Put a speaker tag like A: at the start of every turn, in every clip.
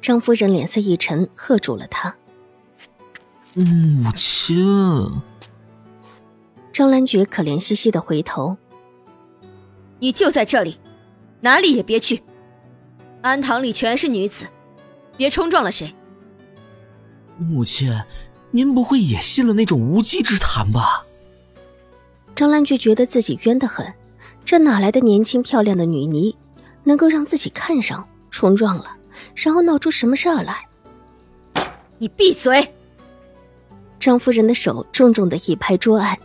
A: 张夫人脸色一沉，喝住了他。
B: 母亲，
A: 张兰觉可怜兮兮的回头。
C: 你就在这里，哪里也别去。安堂里全是女子，别冲撞了谁。
B: 母亲，您不会也信了那种无稽之谈吧？
A: 张兰觉觉得自己冤得很，这哪来的年轻漂亮的女尼，能够让自己看上，冲撞了？然后闹出什么事儿来？
C: 你闭嘴！
A: 张夫人的手重重的一拍桌案。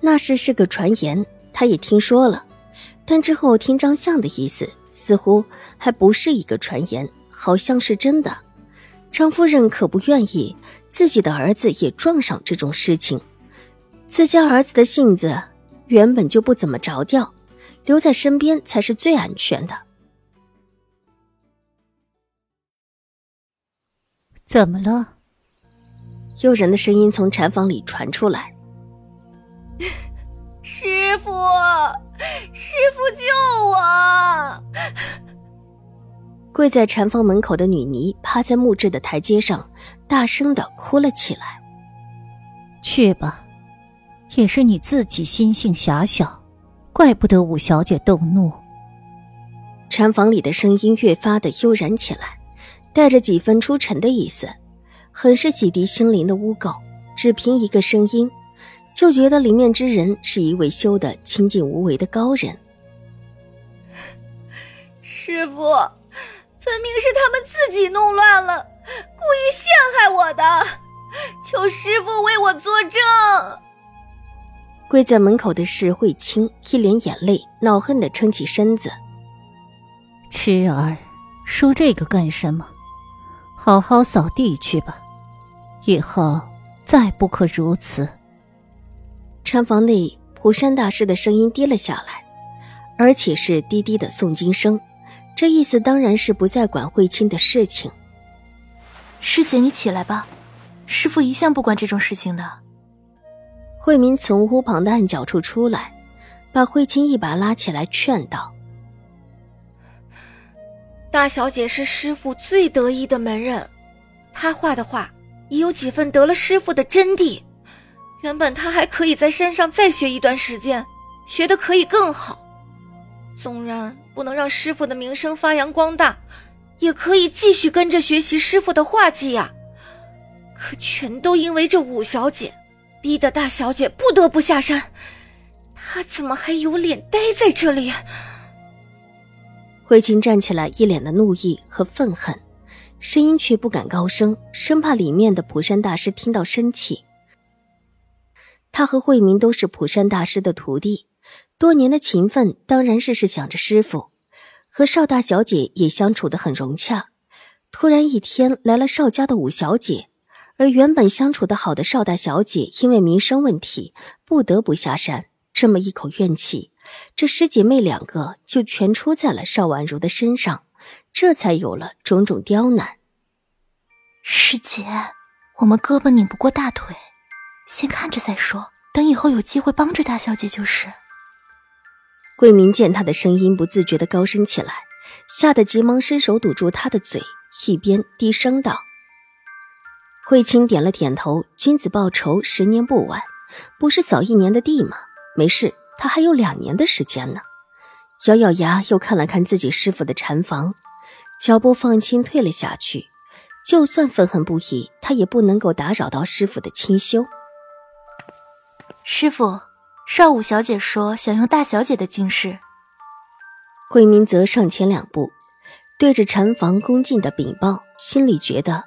A: 那事是个传言，她也听说了，但之后听张相的意思，似乎还不是一个传言，好像是真的。张夫人可不愿意自己的儿子也撞上这种事情。自家儿子的性子原本就不怎么着调，留在身边才是最安全的。
D: 怎么了？
A: 悠然的声音从禅房里传出来。
E: 师傅，师傅救我！
A: 跪在禅房门口的女尼趴在木质的台阶上，大声的哭了起来。
D: 去吧，也是你自己心性狭小，怪不得五小姐动怒。
A: 禅房里的声音越发的悠然起来。带着几分出尘的意思，很是洗涤心灵的污垢。只凭一个声音，就觉得里面之人是一位修得清净无为的高人。
E: 师傅，分明是他们自己弄乱了，故意陷害我的，求师傅为我作证。
A: 跪在门口的是慧清，一脸眼泪，恼恨的撑起身子：“
D: 痴儿，说这个干什么？”好好扫地去吧，以后再不可如此。
A: 禅房内，普山大师的声音低了下来，而且是低低的诵经声，这意思当然是不再管慧清的事情。
F: 师姐，你起来吧，师傅一向不管这种事情的。
A: 慧明从屋旁的暗角处出来，把慧清一把拉起来，劝道。
E: 大小姐是师傅最得意的门人，她画的画也有几分得了师傅的真谛。原本她还可以在山上再学一段时间，学的可以更好。纵然不能让师傅的名声发扬光大，也可以继续跟着学习师傅的画技呀。可全都因为这五小姐，逼得大小姐不得不下山。她怎么还有脸待在这里？
A: 慧清站起来，一脸的怒意和愤恨，声音却不敢高声，生怕里面的普山大师听到生气。他和慧明都是普山大师的徒弟，多年的情分当然是是想着师傅，和邵大小姐也相处的很融洽。突然一天来了邵家的五小姐，而原本相处的好的邵大小姐因为名声问题不得不下山，这么一口怨气。这师姐妹两个就全出在了邵婉如的身上，这才有了种种刁难。
F: 师姐，我们胳膊拧不过大腿，先看着再说，等以后有机会帮着大小姐就是。
A: 桂明见她的声音不自觉的高升起来，吓得急忙伸手堵住她的嘴，一边低声道：“慧清点了点头，君子报仇，十年不晚，不是扫一年的地吗？没事。”他还有两年的时间呢，咬咬牙，又看了看自己师傅的禅房，脚步放轻，退了下去。就算愤恨不已，他也不能够打扰到师傅的清修。
F: 师傅，邵武小姐说想用大小姐的经室。
A: 桂明则上前两步，对着禅房恭敬的禀报，心里觉得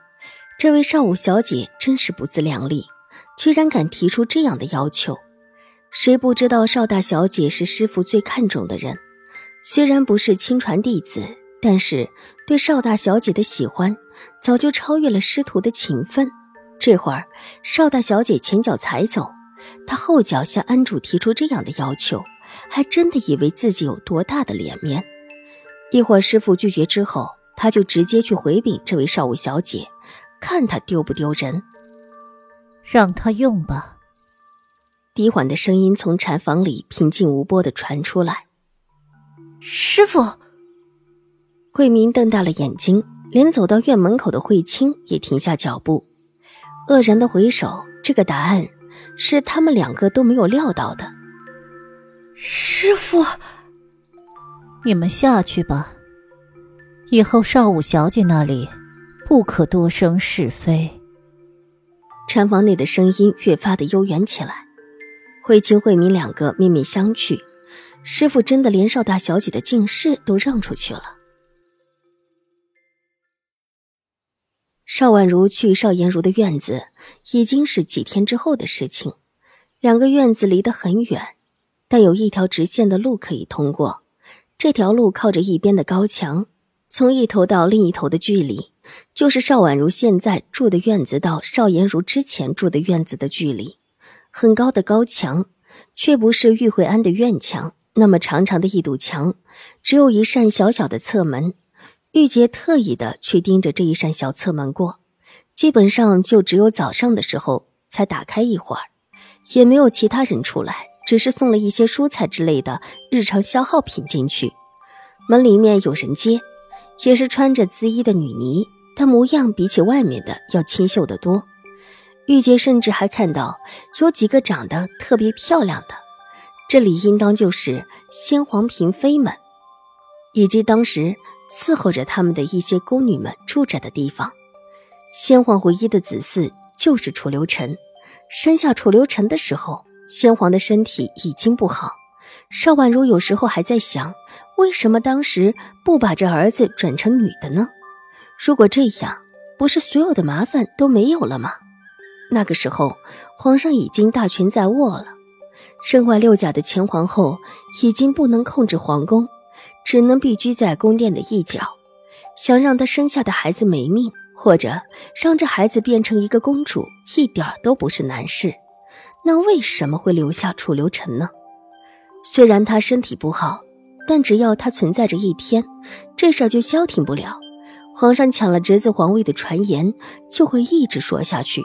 A: 这位邵武小姐真是不自量力，居然敢提出这样的要求。谁不知道邵大小姐是师傅最看重的人？虽然不是亲传弟子，但是对邵大小姐的喜欢早就超越了师徒的情分。这会儿，邵大小姐前脚才走，她后脚向安主提出这样的要求，还真的以为自己有多大的脸面。一会儿师傅拒绝之后，他就直接去回禀这位少武小姐，看她丢不丢人。
D: 让他用吧。
A: 低缓的声音从禅房里平静无波的传出来。
F: 师傅，
A: 慧明瞪大了眼睛，连走到院门口的慧清也停下脚步，愕然的回首。这个答案是他们两个都没有料到的。
F: 师傅，
D: 你们下去吧。以后少武小姐那里不可多生是非。
A: 禅房内的声音越发的悠远起来。慧清、慧明两个面面相觑，师傅真的连邵大小姐的进士都让出去了。邵婉如去邵颜如的院子，已经是几天之后的事情。两个院子离得很远，但有一条直线的路可以通过。这条路靠着一边的高墙，从一头到另一头的距离，就是邵婉如现在住的院子到邵颜如之前住的院子的距离。很高的高墙，却不是玉慧安的院墙。那么长长的一堵墙，只有一扇小小的侧门。玉洁特意的去盯着这一扇小侧门过，基本上就只有早上的时候才打开一会儿，也没有其他人出来，只是送了一些蔬菜之类的日常消耗品进去。门里面有人接，也是穿着紫衣的女尼，但模样比起外面的要清秀得多。玉洁甚至还看到有几个长得特别漂亮的，这里应当就是先皇嫔妃们，以及当时伺候着他们的一些宫女们住着的地方。先皇唯一的子嗣就是楚留臣，生下楚留臣的时候，先皇的身体已经不好。邵婉如有时候还在想，为什么当时不把这儿子转成女的呢？如果这样，不是所有的麻烦都没有了吗？那个时候，皇上已经大权在握了。身怀六甲的前皇后已经不能控制皇宫，只能避居在宫殿的一角。想让她生下的孩子没命，或者让这孩子变成一个公主，一点都不是难事。那为什么会留下楚留臣呢？虽然他身体不好，但只要他存在着一天，这事就消停不了。皇上抢了侄子皇位的传言就会一直说下去。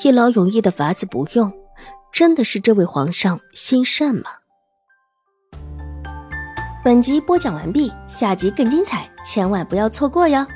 A: 一劳永逸的法子不用，真的是这位皇上心善吗？
G: 本集播讲完毕，下集更精彩，千万不要错过哟。